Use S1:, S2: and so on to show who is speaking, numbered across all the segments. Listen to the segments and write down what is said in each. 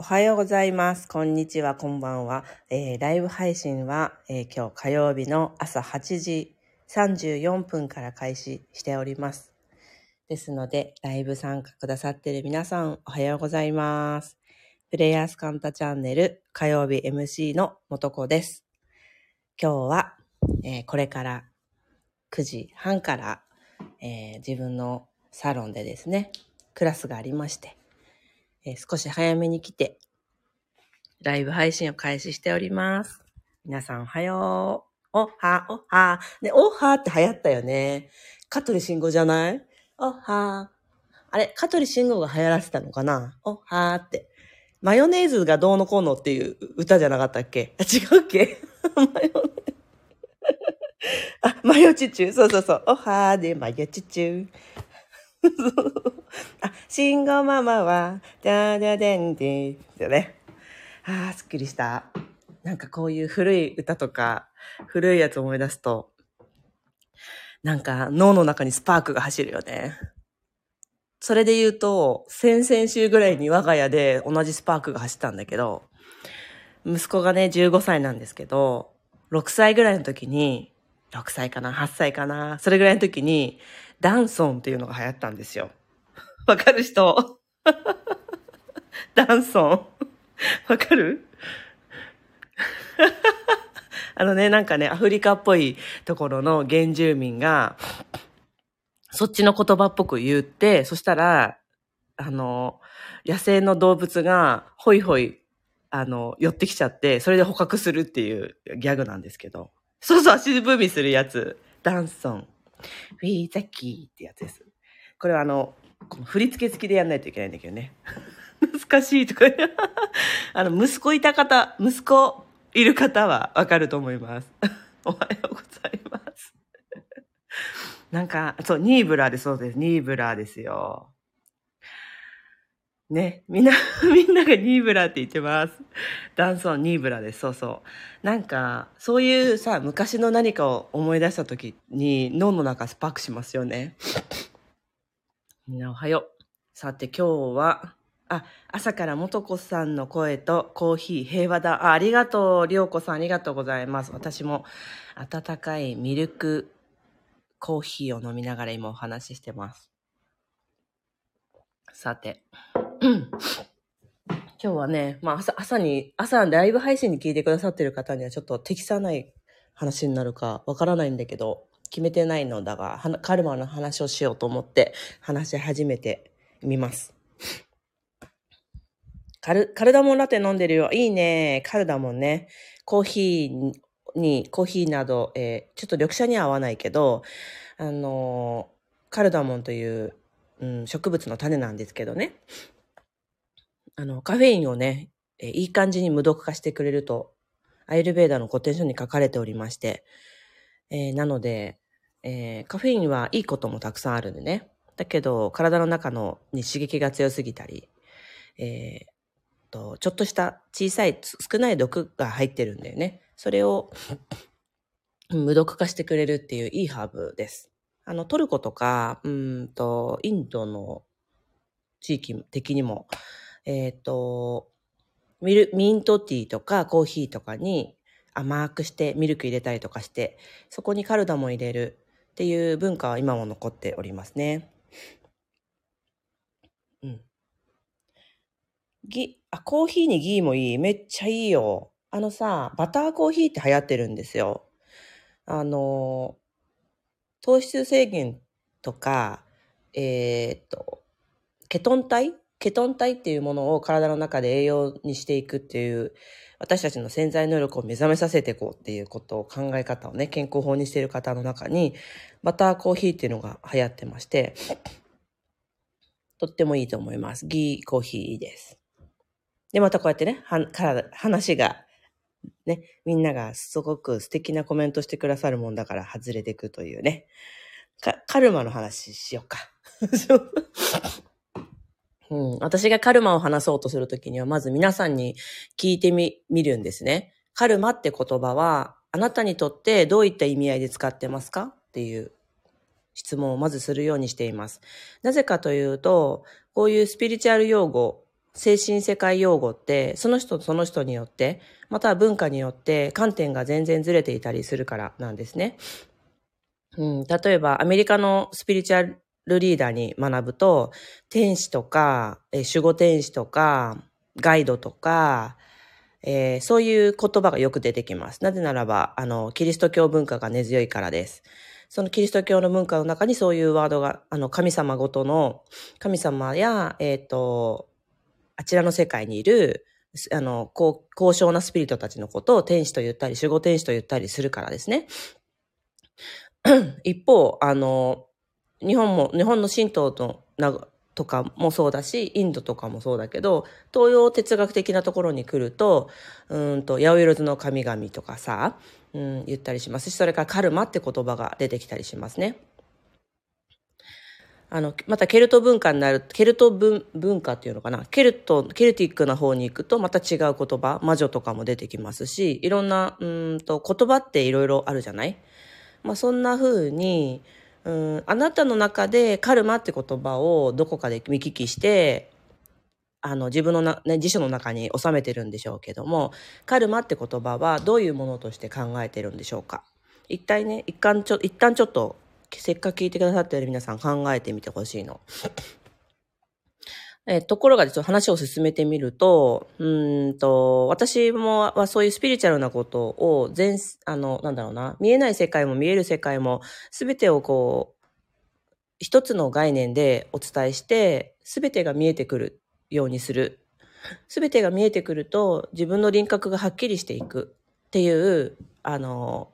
S1: おはようございます。こんにちは、こんばんは。えーライブ配信は、えー今日火曜日の朝8時34分から開始しております。ですので、ライブ参加くださっている皆さん、おはようございます。プレイヤースカンタチャンネル火曜日 MC の元子です。今日は、えーこれから9時半から、えー自分のサロンでですね、クラスがありまして、えー少し早めに来て、ライブ配信を開始しております。皆さんおはよう。おは、おは。ね、おはって流行ったよね。香取慎吾じゃない？おは。あれ、香取慎吾が流行らせたのかな？おはって。マヨネーズがどうのこうのっていう歌じゃなかったっけ？あ違うっけ？マヨネーズ。あ、マヨチチュー。そうそうそう。おはーでマヨチチュー。あ、慎吾ママは、だだでんでだね。あー、すっきりした。なんかこういう古い歌とか、古いやつ思い出すと、なんか脳の中にスパークが走るよね。それで言うと、先々週ぐらいに我が家で同じスパークが走ったんだけど、息子がね、15歳なんですけど、6歳ぐらいの時に、6歳かな ?8 歳かなそれぐらいの時に、ダンソンっていうのが流行ったんですよ。わかる人？ダンソン わかる？あのね、なんかね、アフリカっぽいところの原住民が、そっちの言葉っぽく言って、そしたら、あの、野生の動物が、ホイホイ、あの、寄ってきちゃって、それで捕獲するっていうギャグなんですけど。そうそう、足踏みするやつ。ダンソン。フィーザキーってやつです。これはあの、この振り付け付きでやんないといけないんだけどね。難しいとか。あの、息子いた方、息子いる方はわかると思います。おはようございます。なんか、そう、ニーブラーでそうです。ニーブラーですよ。ね、みんな、みんながニーブラって言ってます。ダンソン、ニーブラです。そうそう。なんか、そういうさ、昔の何かを思い出した時に脳の中スパークしますよね。みんなおはよう。さて今日は、あ、朝から元子さんの声とコーヒー平和だ。あありがとう。りょうこさんありがとうございます。私も温かいミルクコーヒーを飲みながら今お話ししてます。さて。うん今日はね、まあ朝、朝に、朝ライブ配信に聞いてくださってる方にはちょっと適さない話になるかわからないんだけど、決めてないのだが、カルマの話をしようと思って話し始めてみます。カル、カルダモンラテ飲んでるよ。いいね。カルダモンね。コーヒーに、コーヒーなど、えーちょっと緑茶には合わないけど、あのーカルダモンという、うん、植物の種なんですけどね。あの、カフェインをね、えいい感じに無毒化してくれると、アイルベーダの古典書に書かれておりまして、えーなので、えーカフェインはいいこともたくさんあるんでね。だけど、体の中のに刺激が強すぎたり、えーと、ちょっとした小さい、少ない毒が入ってるんだよね。それを無毒化してくれるっていういいハーブです。あの、トルコとか、うんと、インドの地域的にも、えっ、と、ミル、ミントティーとかコーヒーとかに甘くしてミルク入れたりとかして、そこにカルダモン入れるっていう文化は今も残っておりますね。うん。ギ、あ、コーヒーにギーもいい。めっちゃいいよ。あのさ、バターコーヒーって流行ってるんですよ。あの、糖質制限とか、えーっと、ケトン体？ケトン体っていうものを体の中で栄養にしていくっていう、私たちの潜在能力を目覚めさせていこうっていうことを考え方をね、健康法にしている方の中に、バターコーヒーっていうのが流行ってまして、とってもいいと思います。ギーコーヒーです。で、またこうやってね、はから話が、ね、みんながすごく素敵なコメントしてくださるもんだから外れていくというね。かカルマの話しようか。うん、私がカルマを話そうとするときには、まず皆さんに聞いてみ、見るんですね。カルマって言葉は、あなたにとってどういった意味合いで使ってますかっていう質問をまずするようにしています。なぜかというと、こういうスピリチュアル用語精神世界用語って、その人とその人によって、または文化によって観点が全然ずれていたりするからなんですね。うん、例えば、アメリカのスピリチュアルリーダーに学ぶと、天使とか、え守護天使とか、ガイドとか、えーそういう言葉がよく出てきます。なぜならば、あの、キリスト教文化が根強いからです。そのキリスト教の文化の中にそういうワードが、あの、神様ごとの、神様や、えっ、と、あちらの世界にいる、あの、高高尚なスピリットたちのことを天使と言ったり、守護天使と言ったりするからですね。一方、あの、日本も、日本の神道のとかもそうだし、インドとかもそうだけど、東洋哲学的なところに来ると、うんと、八百万の神々とかさ、うん、言ったりしますし、それからカルマって言葉が出てきたりしますね。あの、またケルト文化になる、ケルト文化っていうのかな？ケルト、ケルティックな方に行くとまた違う言葉、魔女とかも出てきますし、いろんな、うんと、言葉っていろいろあるじゃない？まあそんな風に、うん、あなたの中でカルマって言葉をどこかで見聞きして、あの、自分のな、ね、辞書の中に収めてるんでしょうけども、カルマって言葉はどういうものとして考えてるんでしょうか？一体ね、一旦ちょ、一旦ちょっと、せっかく聞いてくださっている皆さん考えてみてほしいの。えところがですね、話を進めてみると、うんと、私もはそういうスピリチュアルなことを全、あの、なんだろうな、見えない世界も見える世界も、すべてをこう、一つの概念でお伝えして、すべてが見えてくるようにする。すべてが見えてくると、自分の輪郭がはっきりしていくっていう、あの、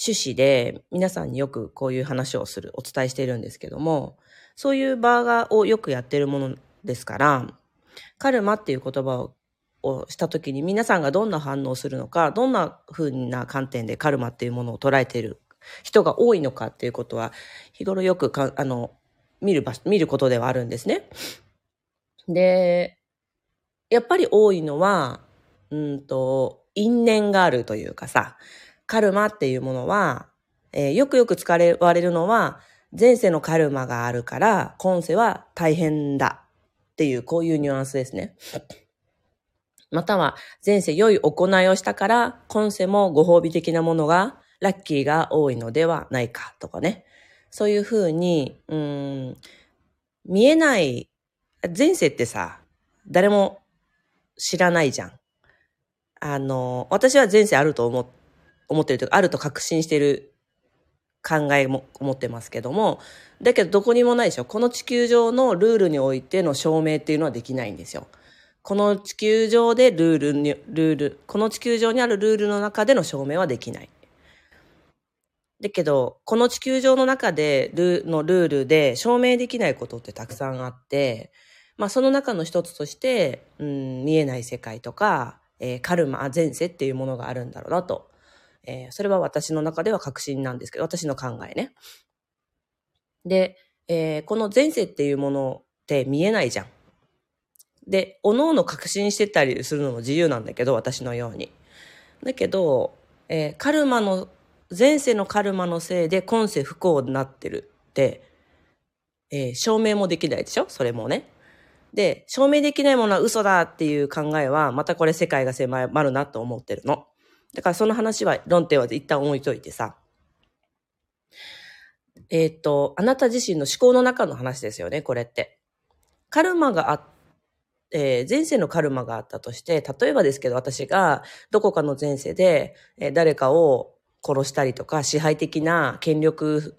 S1: 趣旨で皆さんによくこういう話をする、お伝えしているんですけども、そういう場がをよくやってるものですから、カルマっていう言葉をした時に皆さんがどんな反応するのか、どんな風な観点でカルマっていうものを捉えている人が多いのかっていうことは、日頃よく、あの、見る場所、見ることではあるんですね。で、やっぱり多いのは、うんと、因縁があるというかさ、カルマっていうものは、えーよくよく使われるのは、前世のカルマがあるから、今世は大変だっていう、こういうニュアンスですね。または、前世良い行いをしたから、今世もご褒美的なものが、ラッキーが多いのではないかとかね。そういうふうに、うん、見えない、前世ってさ、誰も知らないじゃん。あの、私は前世あると思っ思ってるというか、あると確信してる考えも思ってますけども、だけどどこにもないでしょ。この地球上のルールにおいての証明っていうのはできないんですよ。この地球上でルールに、ルール、この地球上にあるルールの中での証明はできない。だけど、この地球上の中でルのルールで証明できないことってたくさんあって、まあその中の一つとして、うん、見えない世界とか、えーカルマ、前世っていうものがあるんだろうなと。えーそれは私の中では確信なんですけど、私の考えね。で、えーこの前世っていうものって見えないじゃん。で、おのおの確信してたりするのも自由なんだけど、私のように。だけど、えーカルマの、前世のカルマのせいで今世不幸になってるって、えー証明もできないでしょ？それもね。で、証明できないものは嘘だっていう考えは、またこれ世界が狭まるなと思ってるの。だからその話は、論点は一旦置いといてさ。えーっと、あなた自身の思考の中の話ですよね、これって。カルマがあえー前世のカルマがあったとして、例えばですけど私がどこかの前世で、えー誰かを殺したりとか支配的な権力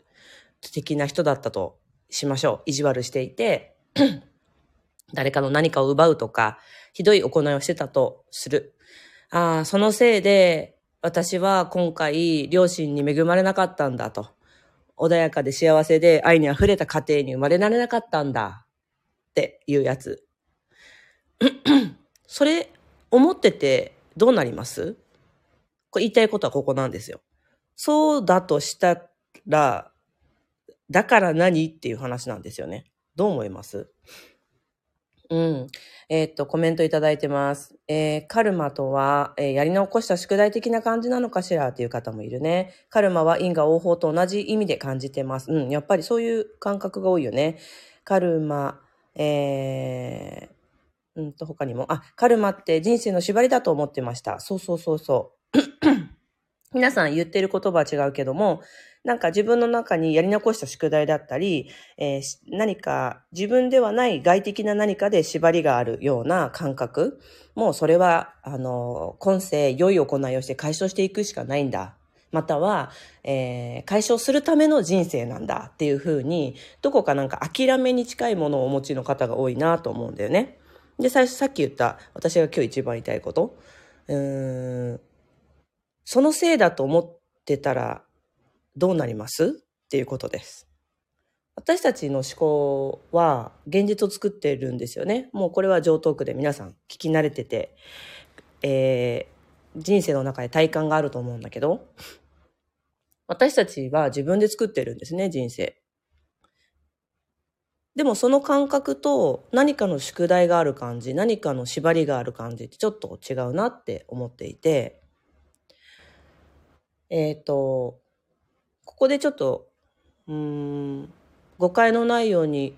S1: 的な人だったとしましょう。意地悪していて、誰かの何かを奪うとか、ひどい行いをしてたとする。ああ、そのせいで私は今回両親に恵まれなかったんだと。穏やかで幸せで愛に溢れた家庭に生まれられなかったんだっていうやつ。それ思っててどうなります？これ言いたいことはここなんですよ。そうだとしたら、だから何？っていう話なんですよね。どう思います？うん。えーっと、コメントいただいてます。えーカルマとは、えーやり残した宿題的な感じなのかしらっていう方もいるね。カルマは因果応報と同じ意味で感じてます。うん、やっぱりそういう感覚が多いよね。カルマ、えーうんと、他にも。あ、カルマって人生の縛りだと思ってました。そうそうそうそう。皆さん言ってる言葉は違うけども、なんか自分の中にやり残した宿題だったり、えー何か自分ではない外的な何かで縛りがあるような感覚、もうそれは、あの、今世良い行いをして解消していくしかないんだ。または、えー解消するための人生なんだっていうふうに、どこかなんか諦めに近いものをお持ちの方が多いなと思うんだよね。で、最初さっき言った私が今日一番言いたいこと。うーん、そのせいだと思ってたらどうなります？っていうことです。私たちの思考は現実を作ってるんですよね。もうこれは上等句で皆さん聞き慣れてて、えー人生の中で体感があると思うんだけど、私たちは自分で作ってるんですね、人生。でもその感覚と何かの宿題がある感じ、何かの縛りがある感じってちょっと違うなって思っていて、えっ、と、ここでちょっと、うん、誤解のないように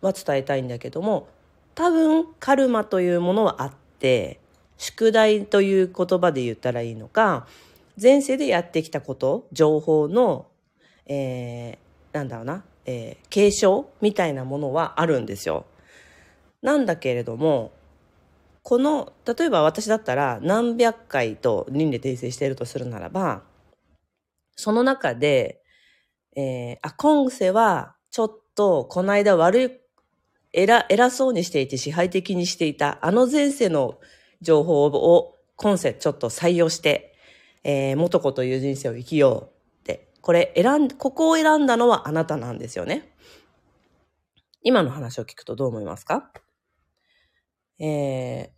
S1: は伝えたいんだけども、多分カルマというものはあって、宿題という言葉で言ったらいいのか、前世でやってきたこと、情報の、えー、なんだろうな、えー継承みたいなものはあるんですよ。なんだけれども、この、例えば私だったら何百回と輪廻訂正しているとするならば、その中で、えーあ、今世はちょっとこの間悪い、偉、偉そうにしていて支配的にしていた、あの前世の情報を今世ちょっと採用して、えー元子という人生を生きようって、これ選ん、ここを選んだのはあなたなんですよね。今の話を聞くとどう思いますか？えー、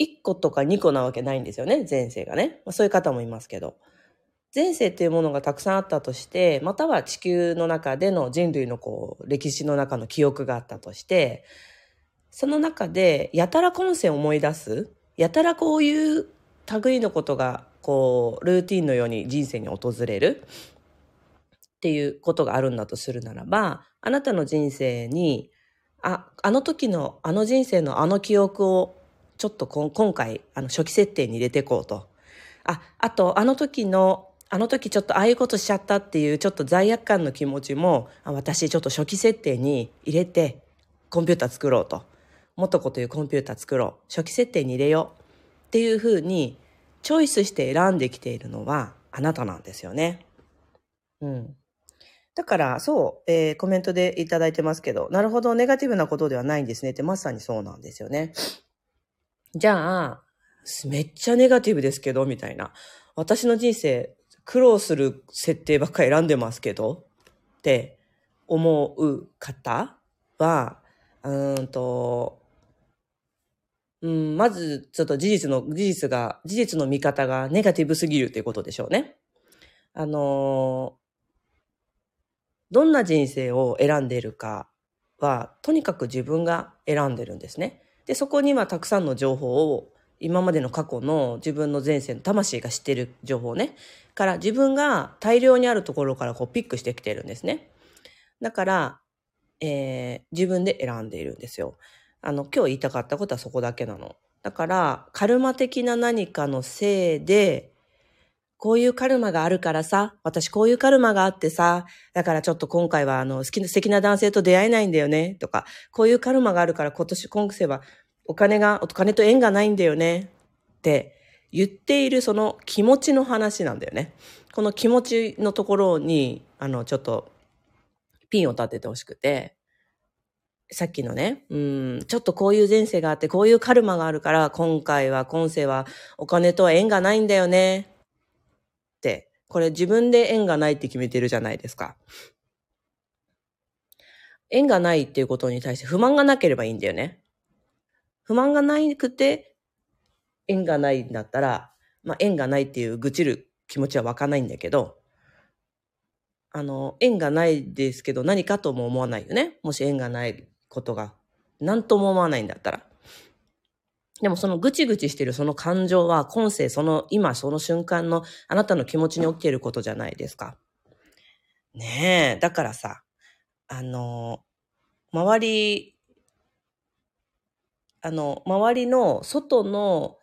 S1: 1個とか2個なわけないんですよね、前世がね。まあ、そういう方もいますけど。前世っていうものがたくさんあったとして、または地球の中での人類のこう、歴史の中の記憶があったとして、その中で、やたら今世思い出す、やたらこういう類のことが、こう、ルーティンのように人生に訪れるっていうことがあるんだとするならば、あなたの人生に、あ、あの時の、あの人生のあの記憶を、ちょっと今回、あの初期設定に入れていこうと。あ、あと、あの時の、あの時ちょっとああいうことしちゃったっていうちょっと罪悪感の気持ちも、私ちょっと初期設定に入れて、コンピューター作ろうと。元子というコンピューター作ろう。初期設定に入れよう。っていうふうに、チョイスして選んできているのは、あなたなんですよね。うん。だから、そう、えーコメントでいただいてますけど、なるほど、ネガティブなことではないんですねって、まさにそうなんですよね。じゃあ、めっちゃネガティブですけど、みたいな。私の人生、苦労する設定ばっかり選んでますけど、って思う方は、うんと、うん、まず、ちょっと事実の、事実が、事実の見方がネガティブすぎるっていうことでしょうね。あのどんな人生を選んでいるかは、とにかく自分が選んでるんですね。で、そこにはたくさんの情報を、今までの過去の自分の前世の魂が知ってる情報ね。から自分が大量にあるところからこうピックしてきてるんですね。だから、えー自分で選んでいるんですよ。あの、今日言いたかったことはそこだけなの。だから、カルマ的な何かのせいで、こういうカルマがあるからさ、私こういうカルマがあってさ、だからちょっと今回はあの、好きな素敵な男性と出会えないんだよね、とか、こういうカルマがあるから今年、今世はお金が、お金と縁がないんだよね、って言っているその気持ちの話なんだよね。この気持ちのところに、あの、ちょっと、ピンを立ててほしくて、さっきのね、うん、ちょっとこういう前世があって、こういうカルマがあるから、今回は、今世はお金とは縁がないんだよね。これ自分で縁がないって決めてるじゃないですか。縁がないっていうことに対して不満がなければいいんだよね。不満がなくて、縁がないんだったら、まあ縁がないっていう愚痴る気持ちは湧かないんだけど、あの、縁がないですけど何かとも思わないよね。もし縁がないことが、何とも思わないんだったら。でもそのぐちぐちしてるその感情は今世その今その瞬間のあなたの気持ちに起きていることじゃないですか。ねえ、だからさ、あの、周りあの、周りの外の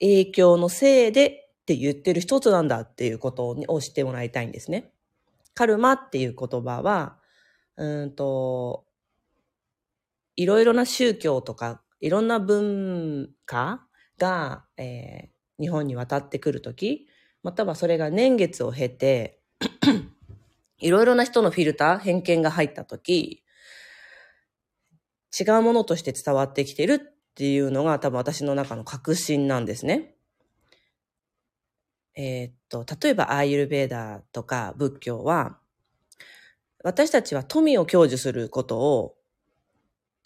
S1: 影響のせいでって言ってる一つなんだっていうことを知ってもらいたいんですね。カルマっていう言葉は、うんと、いろいろな宗教とか、いろんな文化が、えー、日本に渡ってくるとき、またはそれが年月を経て、いろいろな人のフィルター、偏見が入ったとき、違うものとして伝わってきてるっていうのが多分私の中の確信なんですね。えー、っと、例えばアーユルベーダーとか仏教は、私たちは富を享受することを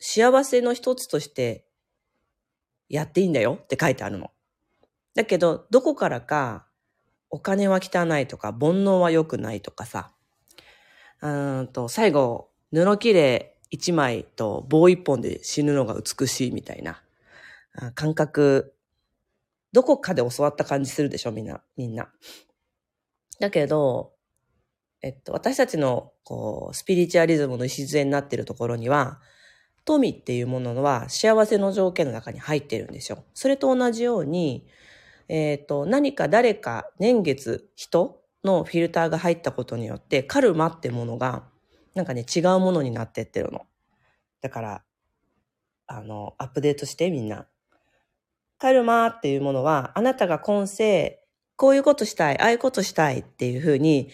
S1: 幸せの一つとしてやっていいんだよって書いてあるの。だけど、どこからかお金は汚いとか、煩悩は良くないとかさ、うんと、最後、布切れ一枚と棒一本で死ぬのが美しいみたいな感覚、どこかで教わった感じするでしょみんな、みんな。だけど、えっと、私たちの、こう、スピリチュアリズムの礎になっているところには、富っていうものは幸せの条件の中に入ってるんですよ。それと同じように、えっ、と、何か誰か年月、人のフィルターが入ったことによって、カルマってものが、なんかね、違うものになってってるの。だから、あの、アップデートしてみんな。カルマっていうものは、あなたが今世、こういうことしたい、ああいうことしたいっていうふうに、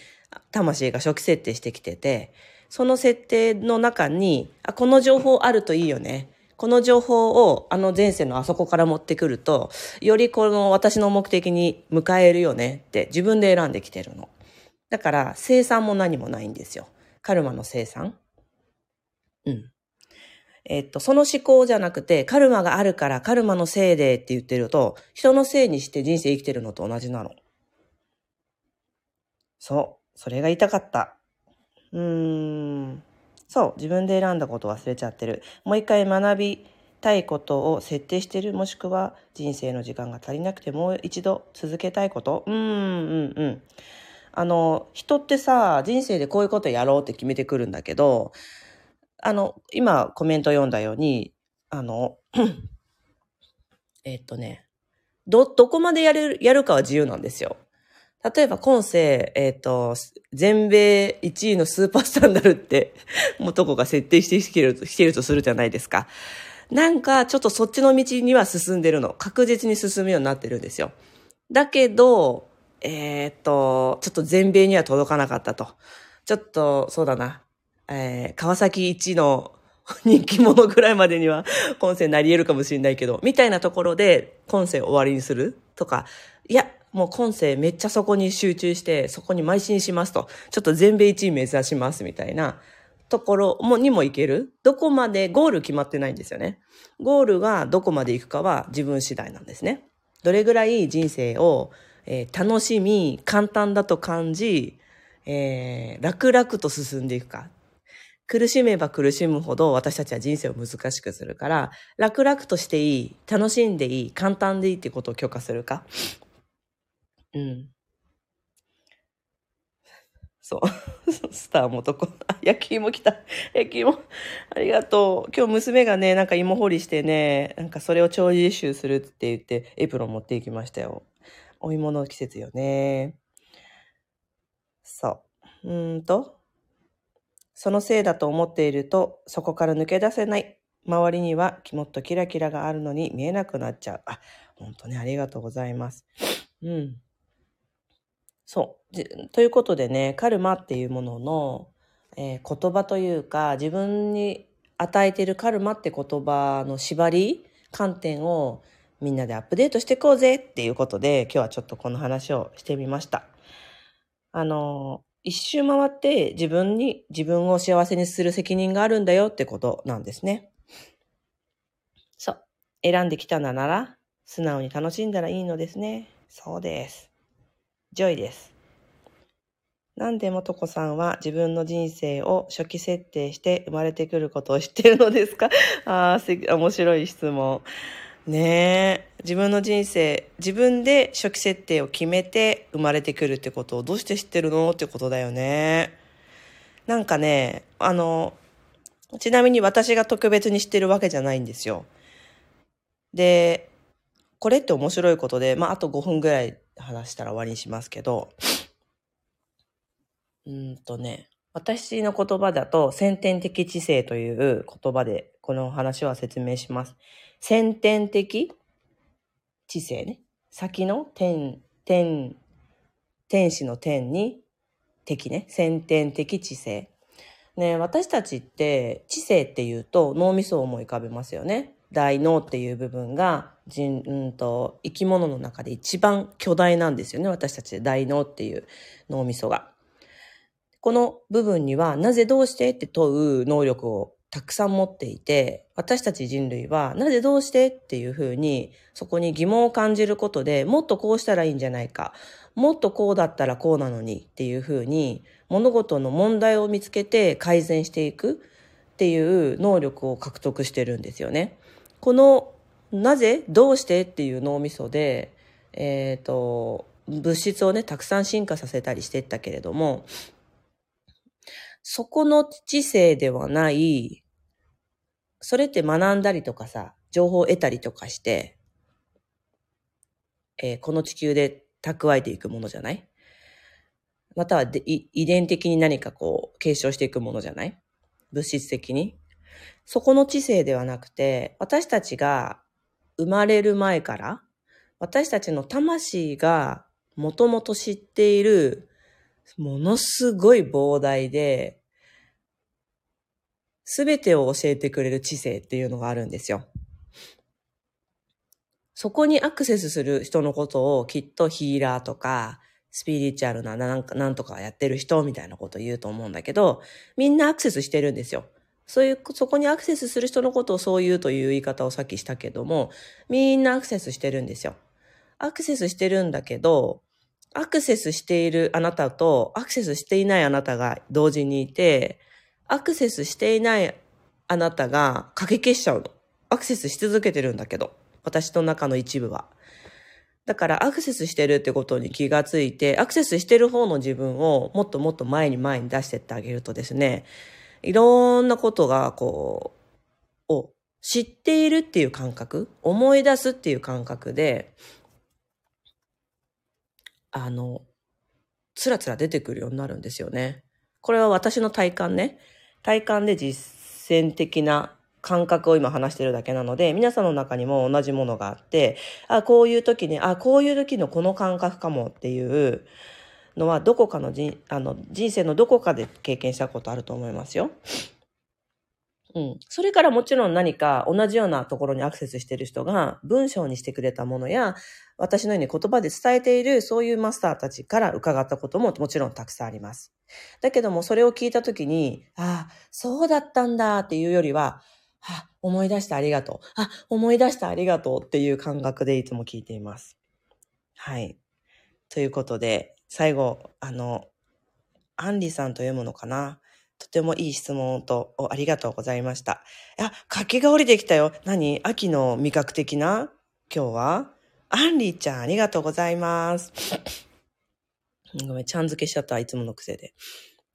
S1: 魂が初期設定してきてて、その設定の中に、あ、この情報あるといいよね。この情報をあの前世のあそこから持ってくると、よりこの私の目的に迎えるよねって自分で選んできてるの。だから、生産も何もないんですよ。カルマの生産。うん。えっと、その思考じゃなくて、カルマがあるからカルマのせいでって言ってると、人のせいにして人生生きてるのと同じなの。そう。それが言いたかった。うーん。そう。自分で選んだことを忘れちゃってる。もう一回学びたいことを設定してる。もしくは人生の時間が足りなくてもう一度続けたいことうーん、うん、うん。あの、人ってさ、人生でこういうことやろうって決めてくるんだけど、あの、今コメント読んだように、あの、えっとね、ど、どこまでやる、やるかは自由なんですよ。例えば今世、えっ、ー、と、全米1位のスーパースタンダルって、もうとこが設定してきてると、してるとするじゃないですか。なんか、ちょっとそっちの道には進んでるの。確実に進むようになってるんですよ。だけど、えっ、ー、と、ちょっと全米には届かなかったと。ちょっと、そうだな。えー、川崎一の人気者ぐらいまでには今世なり得るかもしれないけど、みたいなところで今世終わりにするとか、いや、もう今世めっちゃそこに集中して、そこに邁進しますと。ちょっと全米一位目指しますみたいなところもにも行ける。どこまで、ゴール決まってないんですよね。ゴールがどこまで行くかは自分次第なんですね。どれぐらい人生を、えー、楽しみ、簡単だと感じ、えー、楽々と進んでいくか。苦しめば苦しむほど私たちは人生を難しくするから、楽々としていい、楽しんでいい、簡単でいいってことを許可するか。うん。そう。スターもとこ。あ、焼き芋来た。焼き芋。ありがとう。今日娘がね、なんか芋掘りしてね、なんかそれを調理実習するって言って、エプロン持っていきましたよ。お芋の季節よね。そう。うんと。そのせいだと思っていると、そこから抜け出せない。周りにはもっとキラキラがあるのに見えなくなっちゃう。あ、本当にありがとうございます。うん。そう。ということでね、カルマっていうものの、えー、言葉というか、自分に与えているカルマって言葉の縛り、観点をみんなでアップデートしていこうぜっていうことで、今日はちょっとこの話をしてみました。あの、一周回って自分に、自分を幸せにする責任があるんだよってことなんですね。そう。選んできたなら、素直に楽しんだらいいのですね。そうです。 joy です。なんでもとこさんは自分の人生を初期設定して生まれてくることを知ってるのですか？ああ、面白い質問。ねえ。自分の人生、自分で初期設定を決めて生まれてくるってことをどうして知ってるのってことだよね。なんかね、あの、ちなみに私が特別に知ってるわけじゃないんですよ。で、これって面白いことで、まあ、あと5分ぐらい話したら終わりにしますけど、うんとね、私の言葉だと、先天的知性という言葉で、この話は説明します。先天的知性ね。先の天、天、天使の天に、的ね。先天的知性。ね、私たちって知性っていうと脳みそを思い浮かべますよね。大脳っていう部分が人、うんと、生き物の中で一番巨大なんですよね。私たちで大脳っていう脳みそが。この部分にはなぜどうしてって問う能力をたくさん持っていて、私たち人類はなぜどうしてっていうふうにそこに疑問を感じることでもっとこうしたらいいんじゃないか。もっとこうだったらこうなのにっていうふうに物事の問題を見つけて改善していくっていう能力を獲得してるんですよね。このなぜどうしてっていう脳みそで、えっ、と、物質をね、たくさん進化させたりしてったけれども、そこの知性ではない、それって学んだりとかさ、情報を得たりとかして、えーこの地球で蓄えていくものじゃない？またはで遺伝的に何かこう継承していくものじゃない？物質的に？そこの知性ではなくて、私たちが生まれる前から、私たちの魂がもともと知っている、ものすごい膨大で、すべてを教えてくれる知性っていうのがあるんですよ。そこにアクセスする人のことをきっとヒーラーとか、スピリチュアルななんなんとかやってる人みたいなこと言うと思うんだけど、みんなアクセスしてるんですよ。そういう、そこにアクセスする人のことをそう言うという言い方をさっきしたけども、みんなアクセスしてるんですよ。アクセスしてるんだけど、アクセスしているあなたとアクセスしていないあなたが同時にいて、アクセスしていないあなたがかけ消しちゃうの。アクセスし続けてるんだけど、私の中の一部は。だからアクセスしてるってことに気がついて、アクセスしてる方の自分をもっともっと前に前に出してってあげるとですね、いろんなことがこう、を知っているっていう感覚、思い出すっていう感覚で、あの、つらつら出てくるようになるんですよね。これは私の体感ね。体感で実践的な感覚を今話してるだけなので、皆さんの中にも同じものがあって、あ、こういう時に、あ、こういう時のこの感覚かもっていうのは、どこかの人あの人生のどこかで経験したことあると思いますよ。うん。それからもちろん何か同じようなところにアクセスしている人が文章にしてくれたものや、私のように言葉で伝えているそういうマスターたちから伺ったことももちろんたくさんあります。だけどもそれを聞いたときに、ああ、そうだったんだっていうよりは、あ、思い出してありがとう。あ、思い出してありがとうっていう感覚でいつも聞いています。はい。ということで、最後、あの、アンリさんと読むのかな？とてもいい質問と、ありがとうございました。あ、柿が降りてきたよ。何？秋の味覚的な？今日はアンリちゃん、ありがとうございます。ごめん、ちゃん付けしちゃった、いつもの癖で。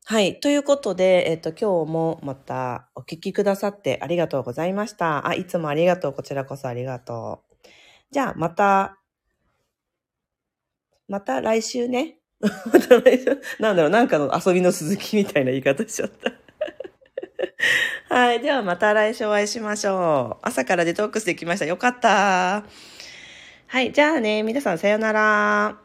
S1: はい。ということで、えっ、と、今日もまたお聞きくださってありがとうございました。あ、いつもありがとう。こちらこそありがとう。じゃあ、また、また来週ね。なんだろう、なんかの遊びの続きみたいな言い方しちゃった。はい。ではまた来週お会いしましょう。朝からデトックスできました。よかった。はい。じゃあね、皆さんさようなら。